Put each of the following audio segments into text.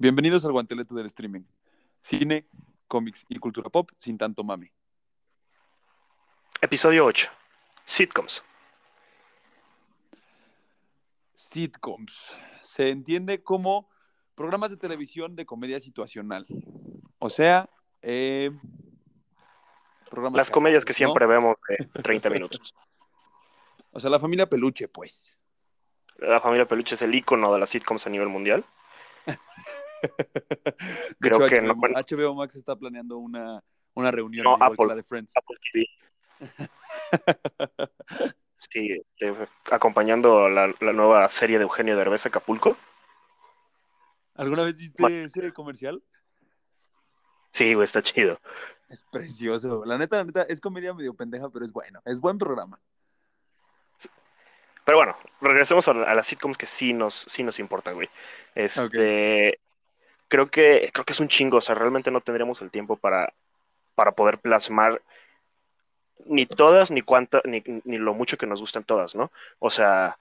Bienvenidos al guanteleto del streaming. Cine, cómics y cultura pop sin tanto mame. Episodio 8. Sitcoms. Sitcoms. Se entiende como programas de televisión de comedia situacional. O sea, eh, programas las comedias que siempre vemos de 30 minutos. o sea, la familia Peluche, pues. La familia Peluche es el icono de las sitcoms a nivel mundial. Creo que HBO, no. HBO Max está planeando una, una reunión no, Apple, la de Friends. Apple TV. sí, eh, acompañando la, la, nueva serie de Eugenio Derbez Acapulco. ¿Alguna vez viste ese comercial? Sí, güey, está chido. Es precioso. La neta, la neta, es comedia medio pendeja, pero es bueno. Es buen programa. Pero bueno, regresemos a, las sitcoms que sí nos, sí nos importan, güey. Este, creo que, creo que es un chingo, o sea, realmente no tendríamos el tiempo para, para poder plasmar ni todas, ni cuánto, ni, ni, lo mucho que nos gustan todas, ¿no? O sea,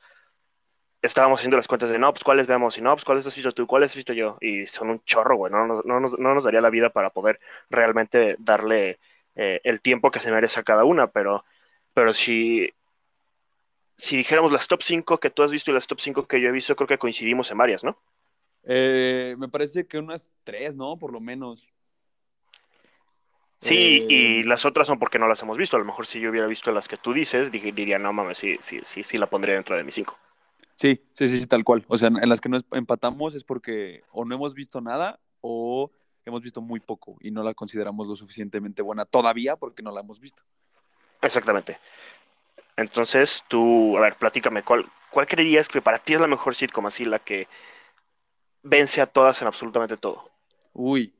estábamos haciendo las cuentas de, no, pues cuáles vemos, y no, pues cuáles has visto tú, cuáles has visto yo, y son un chorro, güey, no, no, no, no nos daría la vida para poder realmente darle eh, el tiempo que se merece a cada una, pero, pero si, si dijéramos las top 5 que tú has visto y las top 5 que yo he visto, creo que coincidimos en varias, ¿no? Eh, me parece que unas tres, ¿no? Por lo menos. Sí, y eh, las otras son porque no las hemos visto. A lo mejor si yo hubiera visto las que tú dices, diría, no mames, sí, sí, sí, sí la pondría dentro de mis cinco. Sí, sí, sí, sí, tal cual. O sea, en las que no empatamos es porque o no hemos visto nada o hemos visto muy poco y no la consideramos lo suficientemente buena todavía porque no la hemos visto. Exactamente. Entonces, tú, a ver, platícame, ¿cuál, cuál creerías que para ti es la mejor sitcom así, la que vence a todas en absolutamente todo. Uy,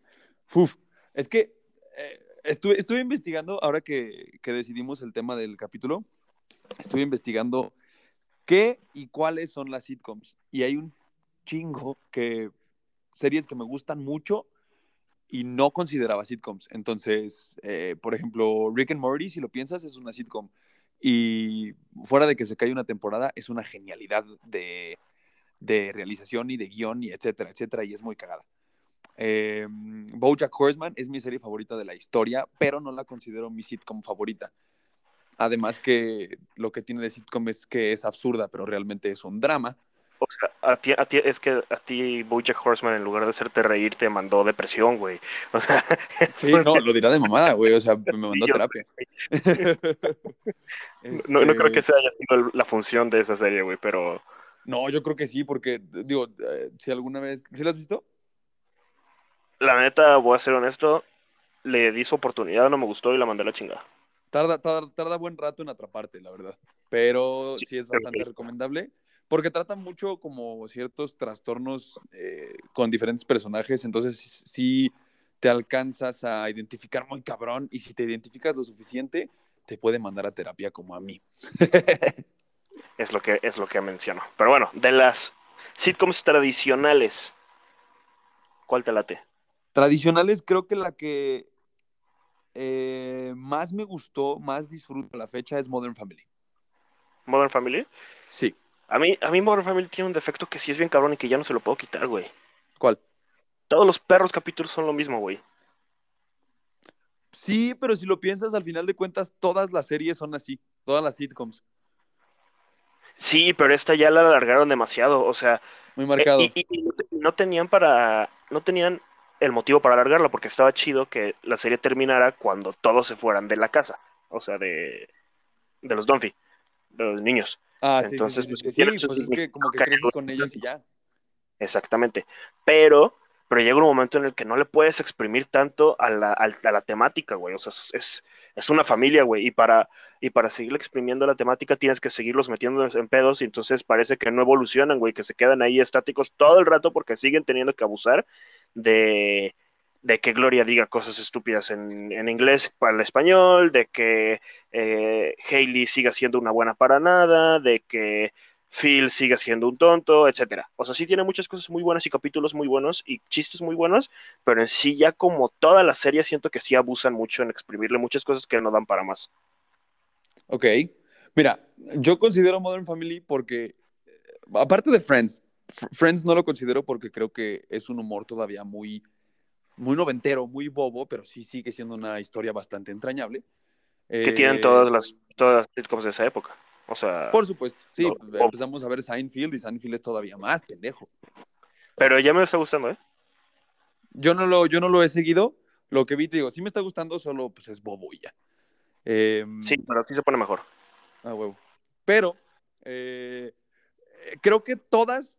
uf, es que eh, estuve, estuve, investigando, ahora que, que, decidimos el tema del capítulo, estuve investigando qué y cuáles son las sitcoms. Y hay un chingo que series que me gustan mucho y no consideraba sitcoms. Entonces, eh, por ejemplo, Rick and Morty, si lo piensas, es una sitcom. Y fuera de que se cae una temporada, es una genialidad de, de realización y de guion y etcétera, etcétera, y es muy cagada. Eh, Bojack Horseman es mi serie favorita de la historia, pero no la considero mi sitcom favorita. Además que lo que tiene de sitcom es que es absurda, pero realmente es un drama. O sea, a ti, a ti es que a ti Bojack Horseman en lugar de hacerte reír te mandó depresión, güey. O sea, sí, no, lo dirá de mamada, güey. O sea, me mandó terapia. no, no creo que esa haya sido la función de esa serie, güey, pero no, yo creo que sí, porque, digo, eh, si alguna vez. ¿Sí la has visto? La neta, voy a ser honesto, le di su oportunidad, no me gustó y la mandé a la chingada. Tarda, tarda, buen rato en atraparte, la verdad. Pero sí, es bastante recomendable. Porque trata mucho como ciertos trastornos eh, con diferentes personajes. Entonces, sí te alcanzas a identificar muy cabrón. Y si te identificas lo suficiente, te puede mandar a terapia como a mí. es lo que, es lo que menciono. Pero bueno, de las sitcoms tradicionales, ¿cuál te late? Tradicionales, creo que la que eh, más me gustó, más disfruto la fecha es Modern Family. ¿Modern Family? Sí. A mí, a mí Modern Family tiene un defecto que sí es bien cabrón y que ya no se lo puedo quitar, güey. ¿Cuál? Todos los perros capítulos son lo mismo, güey. Sí, pero si lo piensas, al final de cuentas, todas las series son así, todas las sitcoms. Sí, pero esta ya la alargaron demasiado, o sea. Muy marcado. y, no tenían para. No tenían el motivo para alargarla, porque estaba chido que la serie terminara cuando todos se fueran de la casa. O sea, de. De los Dunphy, de los niños. Ah, Entonces, sí, sí, sí, pues, pues es que como que creces con ellos y ya. Exactamente. Pero pero llega un momento en el que no le puedes exprimir tanto a la, a la temática, güey. O sea, es, es una familia, güey. Y para, y para seguir exprimiendo la temática tienes que seguirlos metiendo en pedos y entonces parece que no evolucionan, güey, que se quedan ahí estáticos todo el rato porque siguen teniendo que abusar de, de que Gloria diga cosas estúpidas en, en inglés para el español, de que eh, Hailey siga siendo una buena para nada, de que Phil sigue siendo un tonto, etcétera. O sea, sí tiene muchas cosas muy buenas y capítulos muy buenos y chistes muy buenos, pero en sí ya como toda la serie siento que sí abusan mucho en exprimirle muchas cosas que no dan para más. Ok. Mira, yo considero Modern Family porque, eh, aparte de Friends, Friends no lo considero porque creo que es un humor todavía muy, muy noventero, muy bobo, pero sí sigue siendo una historia bastante entrañable. Que tienen eh, todas las, todas las sitcoms de esa época. O sea. Por supuesto, sí. empezamos a ver Seinfeld y Seinfeld es todavía más pendejo. Pero ya me está gustando, ¿eh? Yo no lo, yo no lo he seguido. Lo que vi, te digo, sí me está gustando, solo pues es bobo y ya. Em, sí, pero sí se pone mejor. Ah, huevo. Pero eh, creo que todas,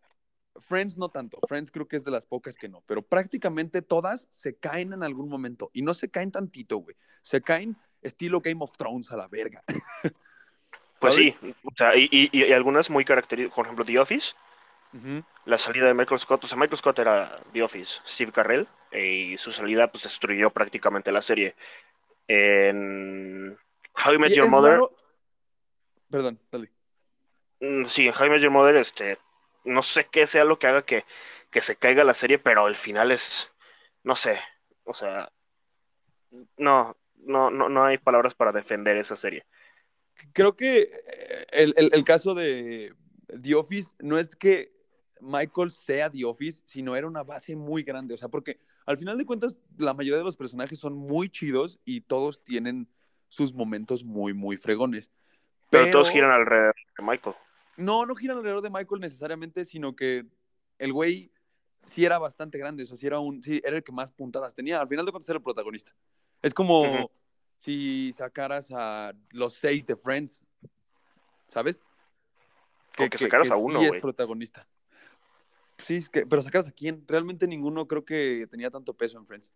Friends no tanto, Friends creo que es de las pocas que no, pero prácticamente todas se caen en algún momento y no se caen tantito, güey. Se caen estilo Game of Thrones a la verga. Pues sí, o sea, y, algunas muy características, por ejemplo, The Office, la salida de Michael Scott, o sea, Michael Scott era The Office, Steve Carrell, y su salida pues destruyó prácticamente la serie. En How I Met Your Mother... Perdón, dale. Mm, sí, en How I Met Your Mother, este, no sé qué sea lo que haga que, que se caiga la serie, pero el final es, no sé, o sea, no, no, no, no hay palabras para defender esa serie creo que eh, el, caso de The Office no es que Michael sea The Office, sino era una base muy grande. O sea, porque al final de cuentas, la mayoría de los personajes son muy chidos y todos tienen sus momentos muy, muy fregones. Pero, todos giran alrededor de Michael. No, no giran alrededor de Michael necesariamente, sino que el güey sí era bastante grande. O sea, sí era, un, sí, era el que más puntadas tenía. Al final de cuentas era el protagonista. Es como si sacaras a los seis de Friends, ¿sabes? Que, que sacaras a uno, sí es protagonista. Sí, es que, pero sacaras a quién. Realmente ninguno creo que tenía tanto peso en Friends.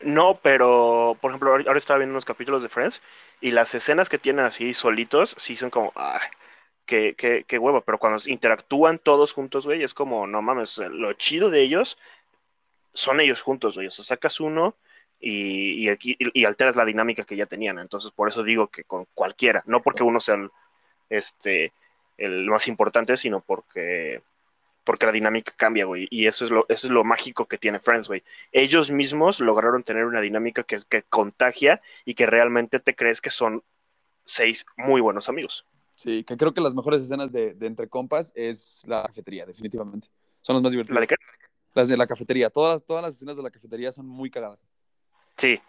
No, pero por ejemplo, ahora estaba viendo unos capítulos de Friends y las escenas que tienen así solitos, sí son como, ah, qué, qué, qué huevo, pero cuando interactúan todos juntos, güey, es como, no mames, lo chido de ellos son ellos juntos, güey. O sea, sacas uno y, y, alteras la dinámica que ya tenían. Entonces, por eso digo que con cualquiera, no porque uno sea el, este, el más importante, sino porque, porque la dinámica cambia, güey. Y eso es, lo, eso es lo mágico que tiene Friends, güey. Ellos mismos lograron tener una dinámica que, que contagia y que realmente te crees que son seis muy buenos amigos. Sí, que creo que las mejores escenas de, Entre Compas es la cafetería, definitivamente. Son las más divertidas. ¿La de qué? Las de la cafetería. Todas, todas las escenas de la cafetería son muy cagadas. Sí.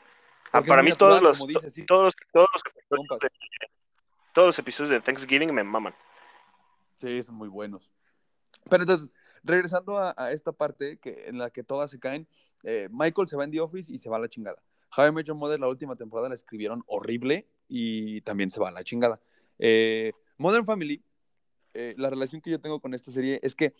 Ah, para mí todos los, todos, todos, los episodios de, todos los episodios de Thanksgiving me maman. Sí, son muy buenos. Pero entonces, regresando a, esta parte que, en la que todas se caen, eh, Michael se va en The Office y se va a la chingada. Met Your Mother, la última temporada la escribieron horrible y también se va a la chingada. Eh, Modern Family, eh, la relación que yo tengo con esta serie es que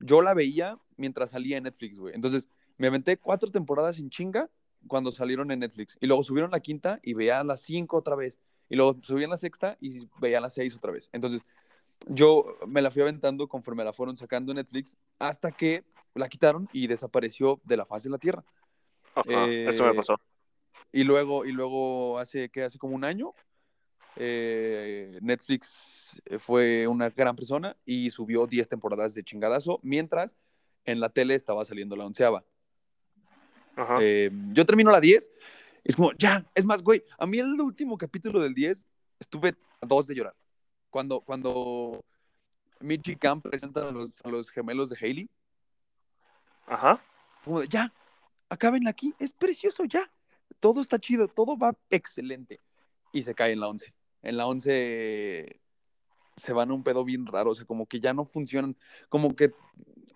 yo la veía mientras salía en Netflix, güey. Entonces, me aventé cuatro temporadas sin chinga cuando salieron en Netflix. Y luego subieron la quinta y veía las cinco otra vez. Y luego subían la sexta y veía las seis otra vez. Entonces, yo me la fui aventando conforme la fueron sacando en Netflix hasta que la quitaron y desapareció de la faz de la Tierra. eso me eh, pasó. Y luego, y luego hace, que hace como un año, eh, Netflix fue una gran persona y subió 10 temporadas de chingadazo, mientras en la tele estaba saliendo la onceava. Eh, yo termino la 10, es como, ya, es más, güey, a mí el último capítulo del 10 estuve a dos de llorar. Cuando, cuando Mitch Camp presentan a los, a los gemelos de Haley. Ajá. Como de, ya, acaben aquí, es precioso, ya. Todo está chido, todo va excelente. Y se cae en la 11. En la 11 se van a un pedo bien raro, o sea, como que ya no funcionan, como que,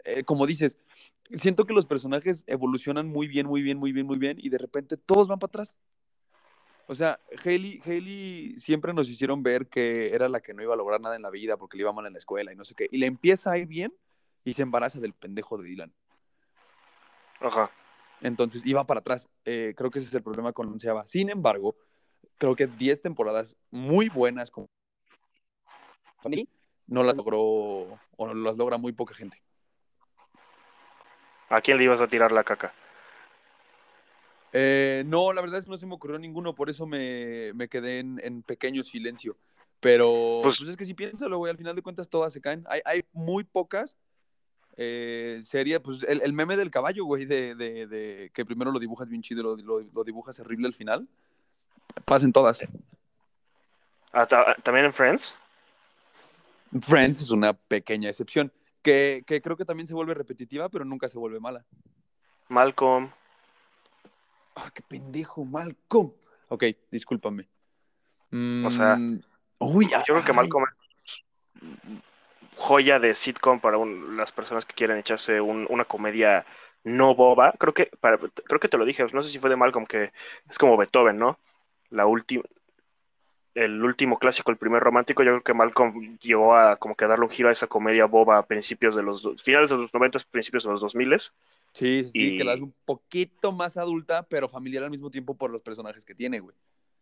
eh, como dices, siento que los personajes evolucionan muy bien, muy bien, muy bien, muy bien, y de repente todos van para atrás. O sea, Haley, siempre nos hicieron ver que era la que no iba a lograr nada en la vida porque le iba mal en la escuela y no sé qué. Y le empieza a ir bien y se embaraza del pendejo de Dylan. Ajá. Entonces iba para atrás. Eh, creo que ese es el problema con Onceava. Sin embargo, creo que 10 temporadas muy buenas como no las logró o no las logra muy poca gente. ¿A quién le ibas a tirar la caca? Eh, no, la verdad es que no se me ocurrió ninguno, por eso me, quedé en, pequeño silencio. Pero pues, pues, es que si piénsalo, güey, al final de cuentas todas se caen. Hay, muy pocas. Eh, sería pues el, meme del caballo, güey, de, que primero lo dibujas bien chido y lo, dibujas horrible al final. Pasen todas. Ah, ¿También en Friends? Friends es una pequeña excepción Que, que creo que también se vuelve repetitiva, pero nunca se vuelve mala. Malcolm. Ah, qué pendejo, Malcolm. Ok, discúlpame. O sea, Mm, uy, Yo creo que Malcolm es joya de sitcom para un- las personas que quieren echarse un- una comedia no boba. Creo que, para- creo que te lo dije, no sé si fue de Malcolm, que es como Beethoven, ¿no? La última, el último clásico, el primer romántico, yo creo que Malcolm llegó a como que darle un giro a esa comedia boba a principios de los, finales de los 90, principios de los 2000. Sí, sí, sí, que la y- hace un poquito más adulta, pero familiar al mismo tiempo por los personajes que tiene, güey.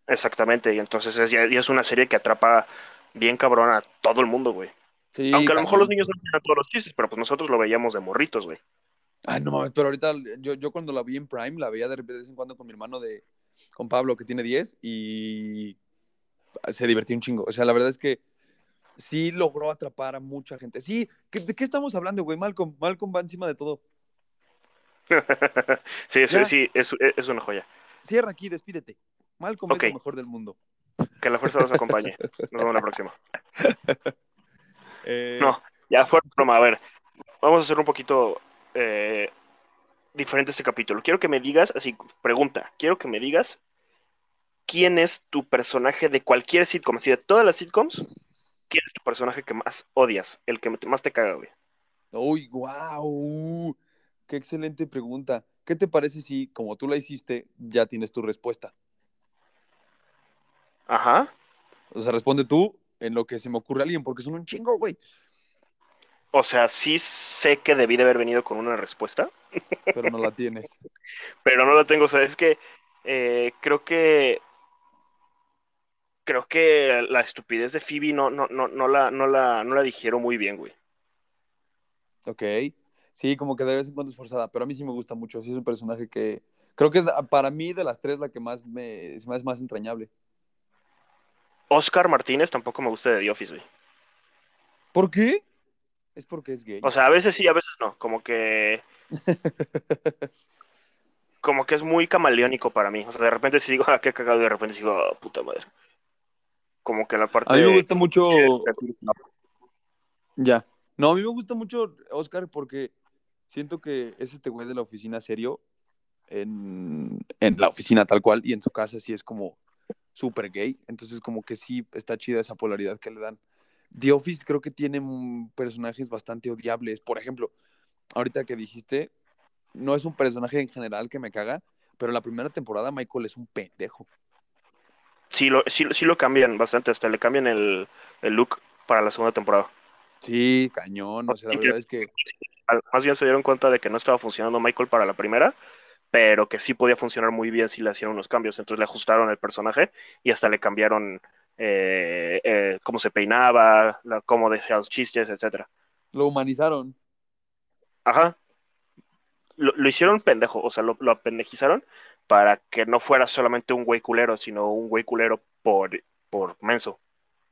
Exactamente, y entonces es, ya- ya es una serie que atrapa bien cabrón a todo el mundo, güey. Sí, Aunque a lo mejor los niños no entiendan todos los chistes, pero pues nosotros lo veíamos de morritos, güey. Ay, no mames, pero ahorita yo, yo cuando la vi en Prime, la veía de vez en cuando con mi hermano de, con Pablo, que tiene 10, y se divertía un chingo. O sea, la verdad es que sí logró atrapar a mucha gente. Sí, ¿qué- ¿de qué estamos hablando, güey? Malcolm, Malcolm va encima de todo. sí, sí, Ya. sí, es, es una joya. Cierra aquí, despídete. Malcolm Ok. es lo mejor del mundo. Que la fuerza los acompañe. Nos vemos la próxima. Eh, No, ya fue broma. A ver, vamos a hacer un poquito eh, diferente este capítulo. Quiero que me digas, así, pregunta, quiero que me digas quién es tu personaje de cualquier sitcom, así de todas las sitcoms, quién es tu personaje que más odias, el que más te caga, güey. Uy, wow. Qué excelente pregunta. ¿Qué te parece si, como tú la hiciste, ya tienes tu respuesta? Ajá. O sea, responde tú en lo que se me ocurre a alguien, porque son un chingo, güey. O sea, sí sé que debí de haber venido con una respuesta, Pero no la tienes. pero no la tengo. O sea, es que eh, creo que creo que la estupidez de Phoebe no, no, no, no la, no la, no la dijeron muy bien, güey. Ok. Sí, como que de vez en cuando es forzada, pero a mí sí me gusta mucho. Sí, es un personaje que creo que es para mí de las tres la que más me, hace más entrañable. Oscar Martínez tampoco me gusta de The Office, güey. ¿Por qué? Es porque es gay. O sea, a veces sí, a veces no. Como que. Como que es muy camaleónico para mí. O sea, de repente sí digo, ah, qué cagado, y de repente sí digo, ah, puta madre. Como que la parte. a mí me gusta mucho. Ya. No, a mí me gusta mucho Oscar porque siento que es este güey de la oficina serio en, en la oficina tal cual y en su casa sí es como súper gay. Entonces como que sí está chida esa polaridad que le dan. The Office creo que tiene personajes bastante odiables. Por ejemplo, ahorita que dijiste, no es un personaje en general que me caga, pero la primera temporada Michael es un pendejo. Sí lo, sí, sí lo cambian bastante. Hasta le cambian el, el look para la segunda temporada. Sí, cañón. O sea, la verdad es que Más bien se dieron cuenta de que no estaba funcionando Michael para la primera, pero que sí podía funcionar muy bien si le hacían unos cambios. Entonces le ajustaron el personaje y hasta le cambiaron eh, eh, cómo se peinaba, la- cómo decía los chistes, etcétera. lo humanizaron. Ajá. Lo, lo hicieron pendejo, o sea, lo, lo apendejizaron para que no fuera solamente un güey culero, sino un güey culero por, por menso.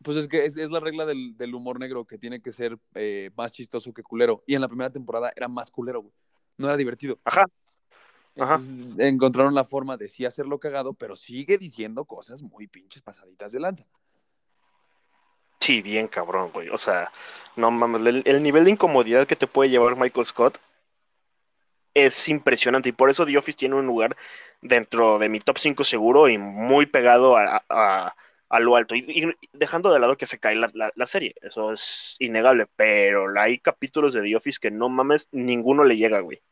Pues es que es, es la regla del, del humor negro que tiene que ser eh, más chistoso que culero. Y en la primera temporada era más culero, güey. No era divertido. Ajá. Ajá. Entonces, encontraron la forma de sí hacerlo cagado, pero sigue diciendo cosas muy pinches pasaditas de lanza. Sí, bien cabrón, güey. O sea, no mames, el, el nivel de incomodidad que te puede llevar Michael Scott es impresionante. Y por eso The Office tiene un lugar dentro de mi top 5 seguro y muy pegado a, a- a lo alto. Y, y dejando de lado que se cae la, la- la serie. Eso es innegable. Pero hay capítulos de The Office que no mames, ninguno le llega, güey.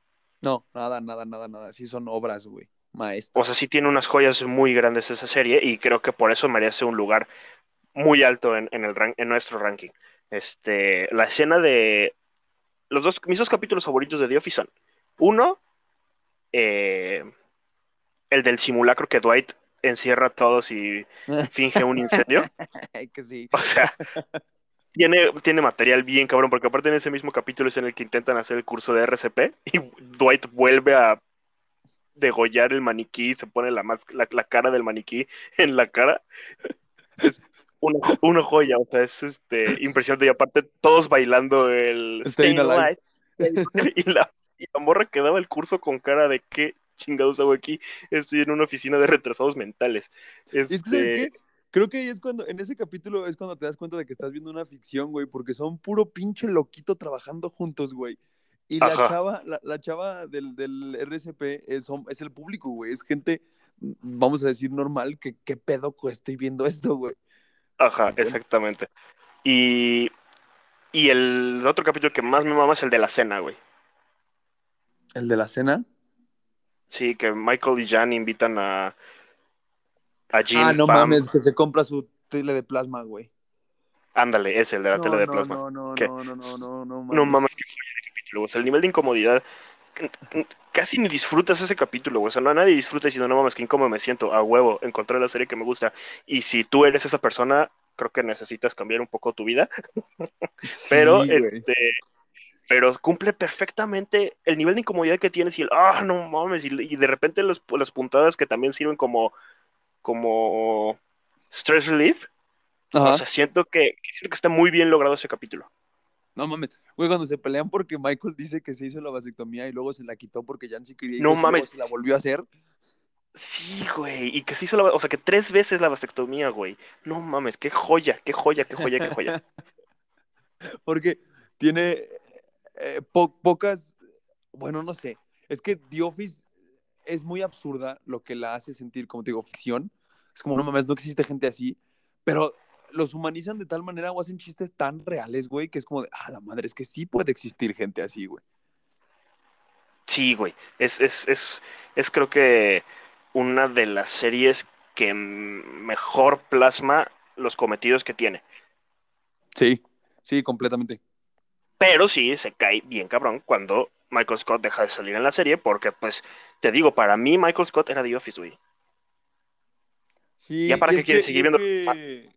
No, nada, nada, nada, nada. Sí son obras, güey. O Maestras. sea, sí tiene unas joyas muy grandes esa serie y creo que por eso merece un lugar muy alto en, en el ran- en nuestro ranking. Este, la escena de los dos, mis dos capítulos favoritos de The Office son uno, eh, el del simulacro que Dwight encierra a todos y finge un incendio. Que sí. O sea, tiene, tiene material bien cabrón, porque aparte en ese mismo capítulo es en el que intentan hacer el curso de RCP y Dwight vuelve a degollar el maniquí, se pone la, la, la cara del maniquí en la cara. Es una, una joya, o sea, es este, impresionante. Y aparte todos bailando el Staying Alive. Alive. Y la, y la morra que daba el curso con cara de qué chingados hago aquí. Estoy en una oficina de retrasados mentales. Es que, ¿sabes Este, qué? Creo que ahí es cuando, en ese capítulo es cuando te das cuenta de que estás viendo una ficción, güey, porque son puro pinche loquito trabajando juntos, güey. Y la Ajá. chava, la, la chava del, del RCP es, es el público, güey. Es gente, mm, vamos a decir, normal, que qué pedo estoy viendo esto, güey. Ajá, exactamente. Y, y el otro capítulo que más me mama es el de la cena, güey. ¿El de la cena? Sí, que Michael y Jan invitan a, a Jim, ah, no Pam. mames, que se compra su tele de plasma, güey. Ándale, es el de la no, tele de no, plasma. No, no, ¿Qué? no, no, no, no, no, No mames, qué joya de capítulo. O sea, el nivel de incomodidad. Casi ni disfrutas ese capítulo, güey. O sea, no, nadie disfruta diciendo, no mames, qué incómodo me siento. A huevo, encontré la serie que me gusta. Y si tú eres esa persona, creo que necesitas cambiar un poco tu vida. Pero, Sí, este, pero cumple perfectamente el nivel de incomodidad que tienes y el, ah, no mames. Y, y de repente las, las puntadas que también sirven como, como stress relief. Ajá. O sea, siento que, siento que está muy bien logrado ese capítulo. No mames, güey, cuando se pelean porque Michael dice que se hizo la vasectomía y luego se la quitó porque Jan sí quería No luego mames. se la volvió a hacer. Sí, güey, y que se hizo la, o sea, que tres veces la vasectomía, güey. No mames, qué joya, qué joya, qué joya, qué joya. Porque tiene eh, po- pocas, bueno, no sé, es que The Office es muy absurda lo que la hace sentir, como te digo, ficción. Es como, no mames, no existe gente así, pero los humanizan de tal manera o hacen chistes tan reales, güey, que es como de, ah, la madre, es que sí puede existir gente así, güey. Sí, güey, es, es, es, es creo que una de las series que mejor plasma los cometidos que tiene. Sí, sí, completamente. Pero sí, se cae bien cabrón cuando Michael Scott deja de salir en la serie, porque pues, te digo, para mí Michael Scott era The Office, güey. Sí, ¿Ya para qué que- seguir viendo? que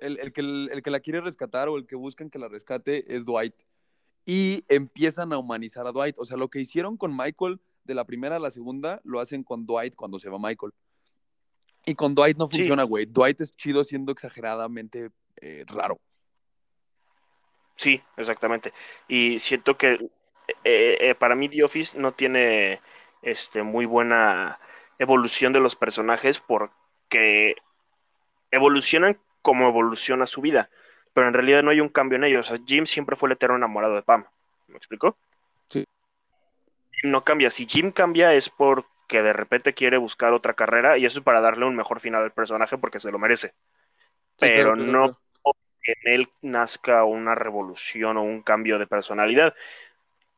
El, el que, el que la quiere rescatar o el que buscan que la rescate es Dwight. Y empiezan a humanizar a Dwight. O sea, lo que hicieron con Michael de la primera a la segunda, lo hacen con Dwight cuando se va Michael. Y con Dwight no funciona, güey. Dwight es chido siendo exageradamente eh, raro. Sí, exactamente. Y siento que eh, eh, para mí The Office no tiene este, muy buena evolución de los personajes porque evolucionan como evoluciona su vida, pero en realidad no hay un cambio en ellos. O sea, Jim siempre fue el eterno enamorado de Pam. ¿Me explico? Sí. Jim no cambia. Si Jim cambia es porque de repente quiere buscar otra carrera y eso es para darle un mejor final al personaje porque se lo merece. Sí, Pero claro, no claro. En él nazca una revolución o un cambio de personalidad.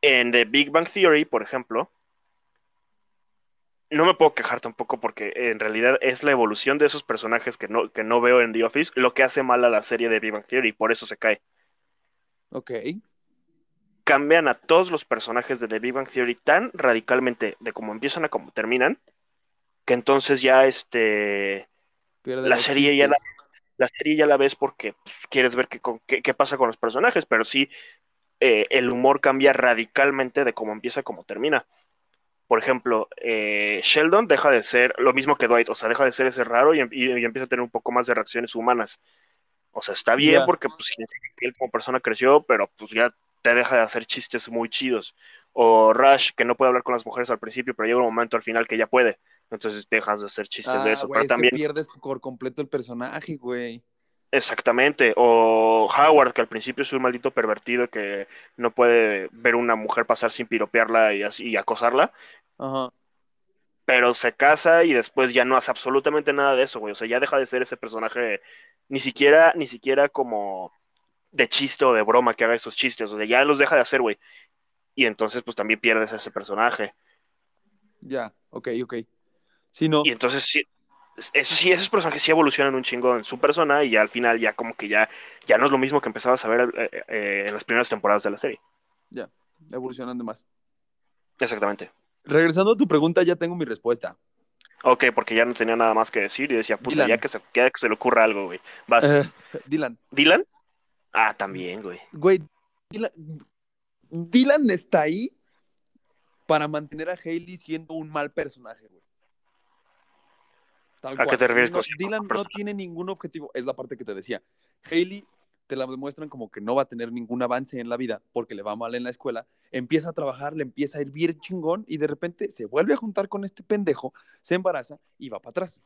En The Big Bang Theory, por ejemplo, no me puedo quejar tampoco porque en realidad es la evolución de esos personajes que no, que no veo en The Office lo que hace mal a la serie de Big Bang Theory y por eso se cae. Ok. Cambian a todos los personajes de The Big Bang Theory tan radicalmente de cómo empiezan a cómo terminan que entonces ya este Pierde la serie ya la. La serie ya la ves porque pues, quieres ver qué, qué, qué pasa con los personajes, pero sí eh, el humor cambia radicalmente de cómo empieza a cómo termina. Por ejemplo, eh, Sheldon deja de ser lo mismo que Dwight, o sea, deja de ser ese raro y, em- y- y empieza a tener un poco más de reacciones humanas. O sea, está bien porque pues, él como persona creció, pero pues ya te deja de hacer chistes muy chidos. O Rush, que no puede hablar con las mujeres al principio, pero llega un momento al final que ya puede. Entonces dejas de hacer chistes de Ah, eso. pero es que también pierdes por completo el personaje, güey. Exactamente, o Howard, que al principio es un maldito pervertido que no puede ver una mujer pasar sin piropearla y, así, y acosarla, Ajá. pero se casa y después ya no hace absolutamente nada de eso, güey. O sea, ya deja de ser ese personaje, ni siquiera, ni siquiera como de chiste o de broma que haga esos chistes, o sea, ya los deja de hacer, güey. Y entonces, pues también pierdes a ese personaje. Ya, ok, ok. Sí, no. Y entonces, sí, eso sí, esos personajes sí evolucionan un chingo en su persona y ya al final ya como que ya, ya no es lo mismo que empezabas a ver eh, eh, en las primeras temporadas de la serie. Ya, evolucionan de más. Exactamente. Regresando a tu pregunta, ya tengo mi respuesta. Ok, porque ya no tenía nada más que decir y decía, puta, ya que, se, ya que se le ocurra algo, güey. Vas. Eh, Dylan. ¿Dylan? Ah, también, güey. Güey, Dylan, Dylan está ahí para mantener a Hailey siendo un mal personaje, güey. Tal ¿A qué cual. te refieres No, Dylan no tiene ningún objetivo. Es la parte que te decía. Hailey te la demuestran como que no va a tener ningún avance en la vida porque le va mal en la escuela. Empieza a trabajar, le empieza a ir bien chingón y de repente se vuelve a juntar con este pendejo, se embaraza y va para atrás.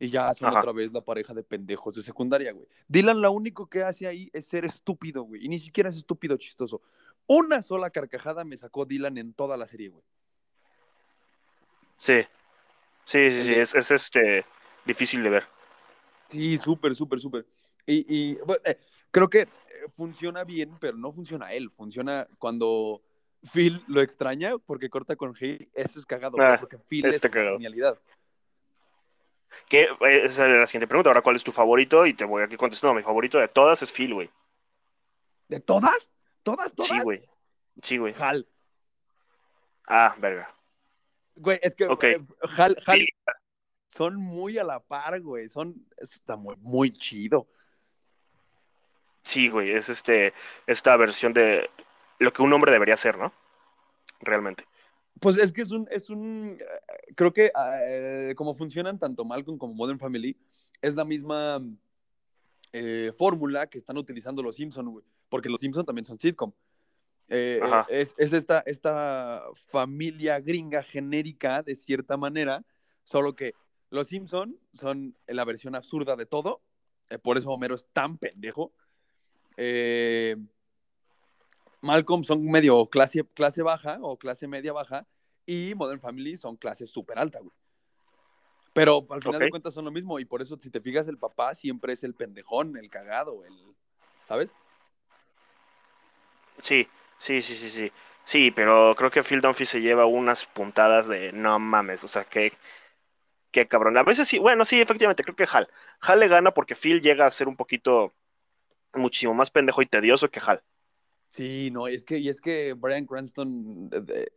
Y ya son Ajá. otra vez la pareja de pendejos de secundaria, güey. Dylan lo único que hace ahí es ser estúpido, güey. Y ni siquiera es estúpido chistoso. Una sola carcajada me sacó Dylan en toda la serie, güey. Sí. Sí, sí, sí, es, es este difícil de ver. Sí, súper, súper, súper. Y, y, bueno, eh, creo que eh, funciona bien, pero no funciona él. Funciona cuando Phil lo extraña porque corta con Haley. Eso es cagado, Ah, porque Phil es cagado. genialidad. Que eh, esa es la siguiente pregunta. Ahora, ¿cuál es tu favorito? Y te voy aquí contestando. Mi favorito de todas es Phil, güey. ¿De todas? ¿Todas, todas? Sí, güey. Sí, güey. Hal. Ah, verga. Güey, es que eh, Hal, Hal Sí. son muy a la par, güey. Son, está muy, muy chido. Sí, güey. Es este, esta versión de lo que un hombre debería ser, ¿no? Realmente. Pues es que es un, es un, eh, creo que eh, como funcionan tanto Malcolm como Modern Family, es la misma eh, fórmula que están utilizando los Simpson, güey, porque los Simpson también son sitcom. Eh, es es esta, esta familia gringa genérica, de cierta manera, solo que los Simpson son la versión absurda de todo, eh, por eso Homero es tan pendejo. Eh, Malcolm son medio clase, clase baja o clase media baja y Modern Family son clase súper alta, güey. Pero al final de cuentas son lo mismo y por eso si te fijas el papá siempre es el pendejón, el cagado, el, ¿sabes? Sí, sí, sí, sí, sí. Sí, pero creo que Phil Dunphy se lleva unas puntadas de no mames, o sea, que qué cabrón. A veces sí, bueno, sí, efectivamente, creo que Hal. Hal le gana porque Phil llega a ser un poquito muchísimo más pendejo y tedioso que Hal. Sí, no, es que, y es que Brian Cranston eh, de-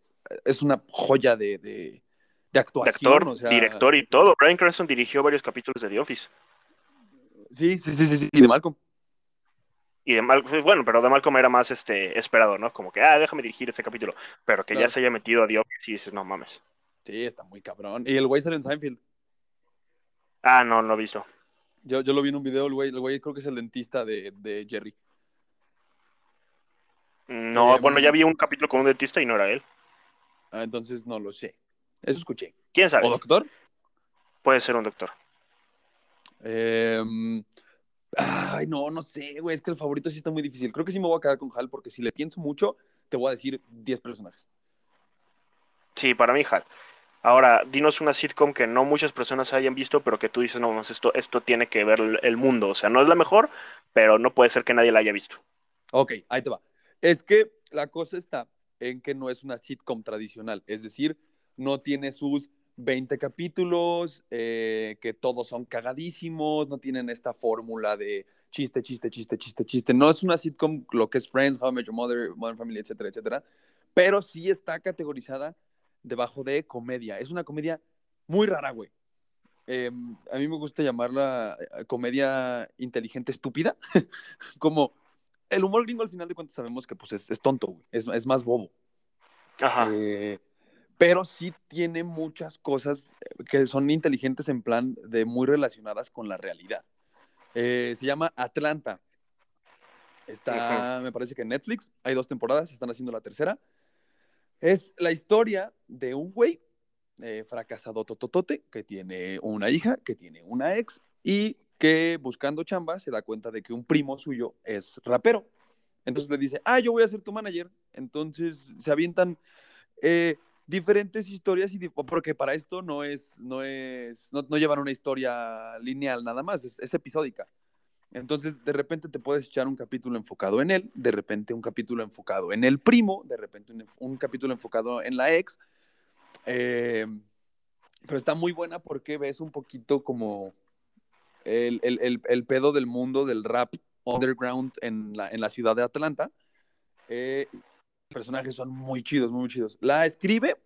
es una joya de, de, de actuación, actor, o sea, director y todo. Brian Cranston dirigió varios capítulos de The Office. Sí, sí, sí, sí, sí, de Malcolm. Y de Mal, bueno, pero de Malcolm era más este esperado, ¿no? Como que, ah, déjame dirigir ese capítulo. Pero que ya se haya metido a Office y dices, no mames. Sí, está muy cabrón. Y el güey sale en Seinfeld. Ah, no, no he visto. Yo, yo lo vi en un video, el güey, el güey creo que es el dentista de, de Jerry. No, Eh, bueno, ya vi un capítulo con un dentista y no era él. Ah, entonces no lo sé. Eso escuché. ¿Quién sabe? ¿O doctor? Puede ser un doctor. Em, ay, no, no sé, güey. Es que el favorito sí está muy difícil. Creo que sí me voy a quedar con Hal porque si le pienso mucho, te voy a decir 10 personajes. Sí, para mí, Hal. Ahora, dinos una sitcom que no muchas personas hayan visto, pero que tú dices, no, más esto, esto tiene que ver el el mundo. O sea, no es la mejor, pero no puede ser que nadie la haya visto. Ok, ahí te va. Es que la cosa está en que no es una sitcom tradicional. Es decir, no tiene sus 20 capítulos, eh, que todos son cagadísimos, no tienen esta fórmula de chiste, chiste, chiste, chiste, chiste. No es una sitcom lo que es Friends, How I Met Your Mother, Modern Family, etcétera, etcétera. Pero sí está categorizada debajo de comedia. Es una comedia muy rara, güey. Eh, a mí me gusta llamarla eh, comedia inteligente estúpida. Como el humor gringo al final de cuentas sabemos que pues es, es tonto, güey. Es, es más bobo. Ajá. Eh, pero sí tiene muchas cosas que son inteligentes en plan de muy relacionadas con la realidad. Eh, se llama Atlanta. Está, me parece que en Netflix. Hay dos temporadas, están haciendo la tercera. Es la historia de un güey eh, fracasado tototote que tiene una hija, que tiene una ex y que buscando chamba se da cuenta de que un primo suyo es rapero. Entonces le dice, ah, yo voy a ser tu manager. Entonces se avientan eh, diferentes historias, y porque para esto no es, no es, no, no llevan una historia lineal nada más, es, es episódica. Entonces, de repente te puedes echar un capítulo enfocado en él, de repente un capítulo enfocado en el primo, de repente un, un capítulo enfocado en la ex. Eh, pero está muy buena porque ves un poquito como el, el, el, el pedo del mundo del rap underground en la, en la ciudad de Atlanta. Eh, personajes son muy chidos, muy chidos. La escribe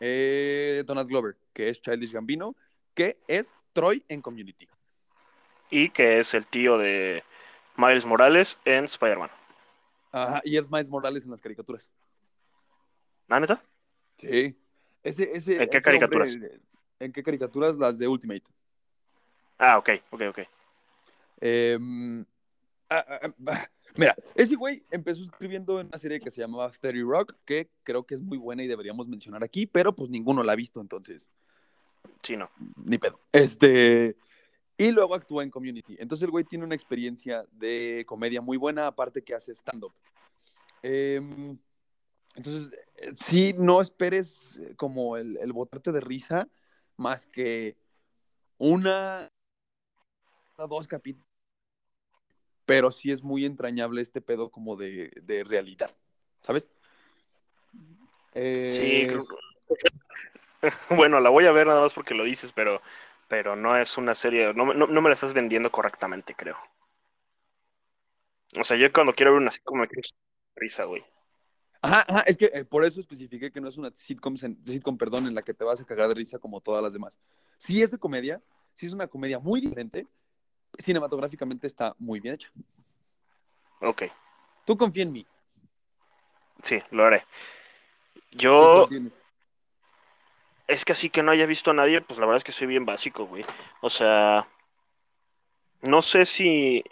eh, Donald Glover, que es Childish Gambino, que es Troy en Community. Y que es el tío de Miles Morales en Spider-Man. Ajá, y es Miles Morales en las caricaturas. ¿Ah, neta? Sí. Ese, ese, ¿En qué ese caricaturas? hombre, ¿En qué caricaturas? Las de Ultimate. Ah, ok, ok, ok. Eh, ah, ah, ah, mira, ese güey empezó escribiendo en una serie que se llamaba 30 Rock, que creo que es muy buena y deberíamos mencionar aquí, pero pues ninguno la ha visto, entonces. Sí, no. Ni pedo. Este. Y luego actúa en Community. Entonces el güey tiene una experiencia de comedia muy buena, aparte que hace stand-up. Em, entonces, sí, no esperes eh, como el, el botarte de risa más que una, dos capítulos. Pero sí es muy entrañable este pedo como de, de realidad, ¿sabes? Sí, Eh, bueno, la voy a ver nada más porque lo dices, pero, pero no es una serie, no, me- no, no me la estás vendiendo correctamente, creo. O sea, yo cuando quiero ver una como me quiero risa, güey. Ajá, ajá, es que eh, por eso especifiqué que no es una sitcom, sitcom, perdón, en la que te vas a cagar de risa como todas las demás. Sí es de comedia, sí es una comedia muy diferente, cinematográficamente está muy bien hecha. Ok, Tú confía en mí. sí, lo haré. ¿Tú Yo, es que así que no haya visto a nadie, pues la verdad es que soy bien básico, güey. O sea, no sé si,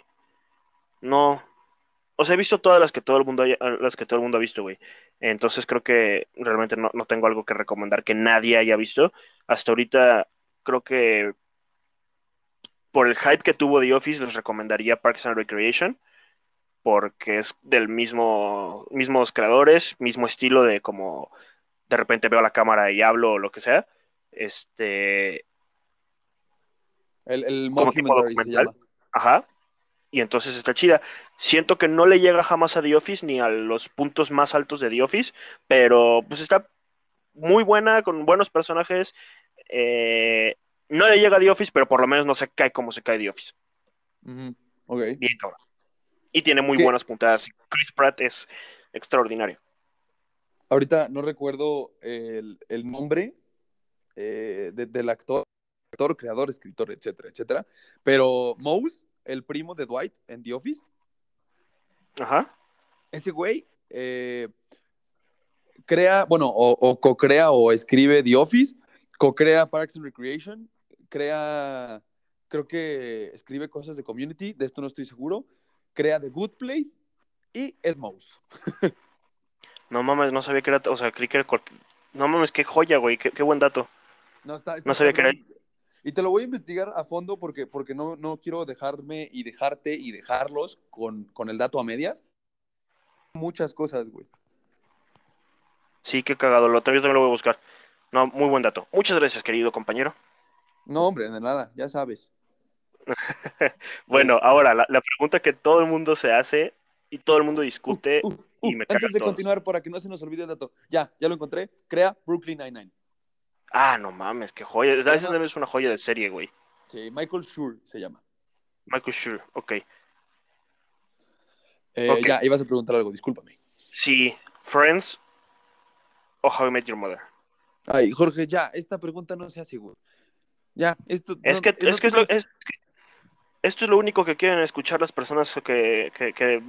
no, o sea, he visto todas las que todo el mundo haya- las que todo el mundo ha visto, güey. Entonces creo que realmente no, no tengo algo que recomendar que nadie haya visto. Hasta ahorita creo que por el hype que tuvo The Office les recomendaría Parks and Recreation porque es del mismo mismos creadores, mismo estilo de como de repente veo la cámara y hablo o lo que sea. Este, El, el como tipo documental. Ajá. Y entonces está chida. Siento que no le llega jamás a The Office ni a los puntos más altos de The Office, pero pues está muy buena, con buenos personajes. Eh, no le llega a The Office, pero por lo menos no se cae como se cae The Office. Ujú, Ok. Bien cabrón. Y tiene muy ¿Qué? buenas puntadas. Chris Pratt es extraordinario. Ahorita no recuerdo el, el nombre eh, de- del actor, actor, creador, escritor, etcétera, etcétera. Pero Mouse, el primo de Dwight en The Office, Ajá. ese güey eh, crea, bueno, o, o co-crea o escribe The Office, co-crea Parks and Recreation, crea, creo que escribe cosas de Community, de esto no estoy seguro, crea The Good Place y es Mouse. No mames, no sabía que era. O sea, era. cual- No mames, qué joya, güey. Qué, qué buen dato. No, está, está No sabía que cabrón. Y te lo voy a investigar a fondo porque, porque no, no quiero dejarme y dejarte y dejarlos con, con el dato a medias. Muchas cosas, güey. Sí, qué cagado. Lo, yo también lo voy a buscar. No, muy buen dato. Muchas gracias, querido compañero. No, hombre, de nada, ya sabes. Bueno, Es- ahora la, la pregunta que todo el mundo se hace y todo el mundo discute Uh, uh, y uh, me antes de todos. continuar, para que no se nos olvide el dato. Ya, ya lo encontré. Crea Brooklyn Nine-Nine. Ah, no mames, qué joya. Esa también es una joya de serie, güey. Sí, Michael Schur se llama. Michael Schur, ok. Eh, Ok. Ya, ibas a preguntar algo, discúlpame. Sí, Friends o How I Met Your Mother. Ay, Jorge, ya, esta pregunta no se hace, güey. Ya, esto. Es no- que, es que es lo- es esto es lo único que quieren escuchar las personas que, que, que-